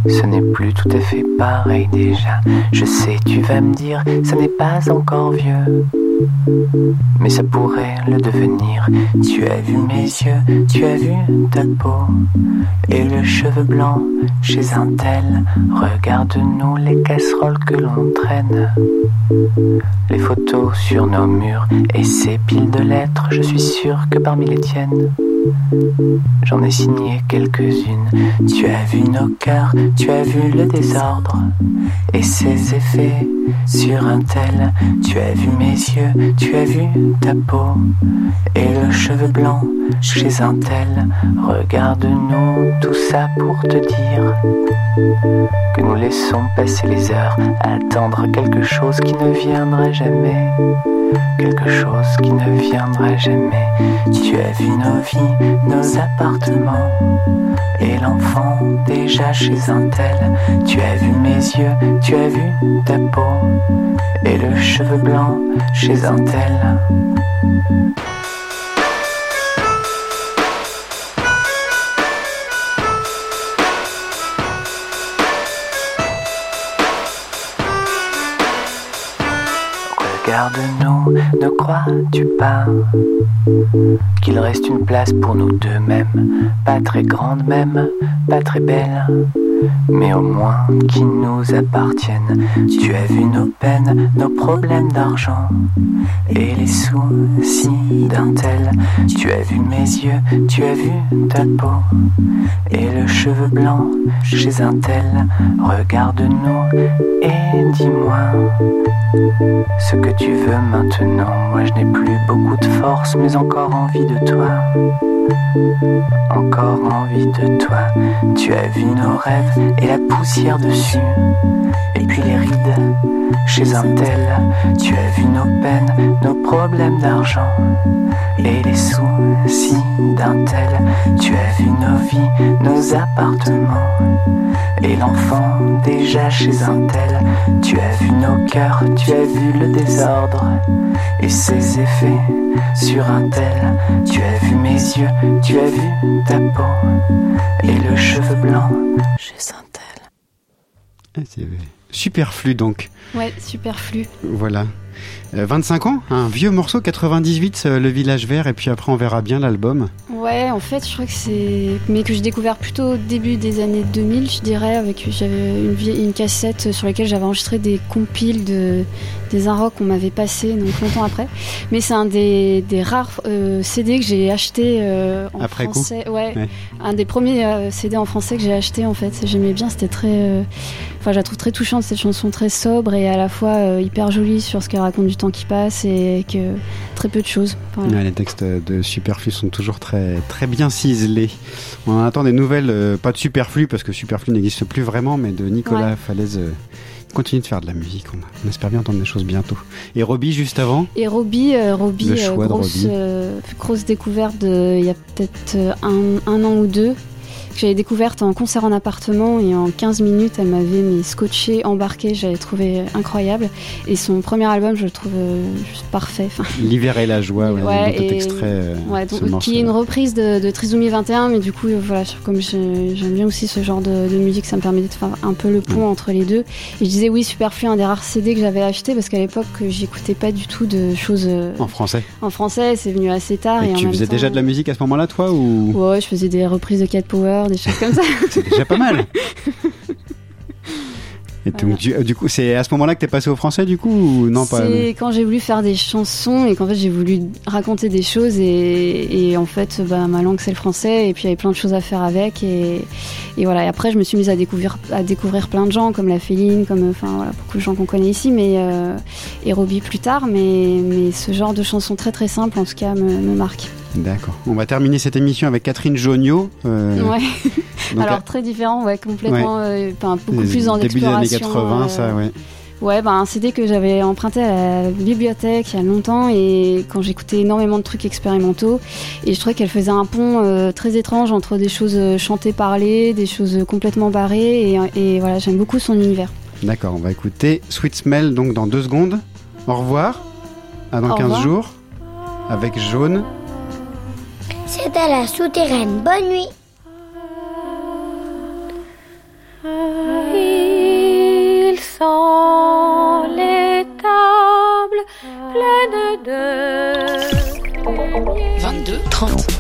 P: ce n'est plus tout à fait pareil déjà. Je sais, tu vas me dire, ça n'est pas encore vieux. Mais ça pourrait le devenir. Tu as vu mes yeux, tu as vu ta peau et le cheveu blanc chez un tel. Regarde-nous les casseroles que l'on traîne, les photos sur nos murs et ces piles de lettres. Je suis sûr que parmi les tiennes. J'en ai signé quelques-unes. Tu as vu nos cœurs, tu as vu le désordre et ses effets sur un tel. Tu as vu mes yeux, tu as vu ta peau et le cheveu blanc chez un tel. Regarde-nous, tout ça pour te dire que nous laissons passer les heures à attendre quelque chose qui ne viendra jamais. Quelque chose qui ne viendra jamais. Tu as vu nos vies, nos appartements et l'enfant déjà chez un. Tu as vu mes yeux, tu as vu ta peau et le cheveu blanc chez un. Regarde-nous, ne crois-tu pas qu'il reste une place pour nous deux mêmes, pas très grande même, pas très belle, mais au moins qui nous appartiennent. Tu as vu nos peines, nos problèmes d'argent et les soucis d'un tel. Tu as vu mes yeux, tu as vu ta peau et le cheveu blanc chez un tel. Regarde-nous et dis-moi ce que tu veux maintenant. Moi je n'ai plus beaucoup de force, mais encore envie de toi. Encore envie de toi. Tu as vu nos rêves et la poussière dessus. Et puis les rides chez un tel. Tu as vu nos peines, nos problèmes d'argent. Et les soucis d'un tel. Tu as vu nos vies, nos appartements. Et l'enfant déjà chez un tel. Tu as vu nos cœurs, tu as vu le désordre. Et ses effets sur un tel. Tu as vu mes yeux, tu as vu ta peau et le cheveu blanc chez un tel.
B: Ah, superflu donc.
M: Ouais, superflu.
B: Voilà. Euh, 25 ans, un vieux morceau 98, euh, Le Village Vert, et puis après on verra bien l'album.
M: Ouais, en fait, je crois que c'est. Mais que j'ai découvert plutôt au début des années 2000, je dirais, avec. J'avais une, vieille- une cassette sur laquelle j'avais enregistré des compiles de, des un qu'on m'avait passé, donc longtemps après. Mais c'est un des, des rares euh, CD que j'ai acheté euh, en
B: Après coup
M: français. Ouais,
B: Ouais.
M: un des premiers euh, CD en français que j'ai acheté, en fait. J'aimais bien, c'était très. euh, Enfin, je la trouve très touchante, cette chanson très sobre et à la fois euh, hyper jolie sur ce qu'elle raconte du temps qui passe et que très peu de choses. Voilà.
B: Ouais, les textes de Superflu sont toujours très, très bien ciselés. On attend des nouvelles, euh, pas de Superflu, parce que Superflu n'existe plus vraiment, mais de Nicolas
M: Ouais.
B: Falaise. euh, il continue de faire de la musique, on, espère bien entendre des choses bientôt. Et Robbie, juste avant?
M: Et Robbie, euh, euh,
B: choix de
M: grosse, euh, grosse découverte de- il y a peut-être euh, un, un an ou deux. Que j'avais découverte en concert en appartement et en 15 minutes elle m'avait mis scotché, embarqué, j'avais trouvé incroyable. Et son premier album je le trouve euh, juste parfait. Enfin,
B: L'hiver et la joie, ouais,
M: Ouais, et-
B: extrait euh,
M: ouais, donc, qui est une reprise de, de Trisomie 21, mais du coup, euh, voilà, comme j'aime bien aussi ce genre de, de musique, ça me permet de faire un peu le pont entre les deux. Et je disais oui, Superflu, un des rares CD que j'avais acheté parce qu'à l'époque, j'écoutais pas du tout de choses euh,
B: En français.
M: en français, c'est venu assez tard. Et,
B: Et
M: en
B: tu
M: même
B: faisais
M: temps-
B: déjà de la musique à ce moment-là, toi ou?
M: Ouais, je faisais des reprises de Cat Power, des choses comme ça.
B: C'est déjà pas mal. Et donc, du, du coup, c'est à ce moment-là que t'es passé au français, du coup, ou non pas
M: C'est quand j'ai voulu faire des chansons et qu'en fait j'ai voulu raconter des choses et, et en fait bah, ma langue c'est le français et puis il y avait plein de choses à faire avec et, et voilà et après je me suis mise à découvrir à découvrir plein de gens comme la Féline comme enfin voilà beaucoup de gens qu'on connaît ici mais euh, et Robbie plus tard mais mais ce genre de chansons très très simples en tout cas me, me marque
B: D'accord. On va terminer cette émission avec Catherine Joniot. euh,
M: ouais
B: donc,
M: alors très différent ouais complètement euh, beaucoup plus en
B: début des années
M: exploration
B: 80,
M: euh,
B: ça, ouais.
M: Ouais, bah, un CD que j'avais emprunté à la bibliothèque il y a longtemps et quand j'écoutais énormément de trucs expérimentaux et je trouvais qu'elle faisait un pont euh, très étrange entre des choses euh, chantées, parlées, des choses complètement barrées et, et voilà, j'aime beaucoup son univers.
B: D'accord, on va écouter Sweet Smell donc dans deux secondes. Au revoir. À dans
M: Au
B: 15
M: revoir.
B: jours. Avec Jaune.
A: C'est à la souterraine. Bonne nuit.
Q: Il sent les tables pleines de
R: 22 30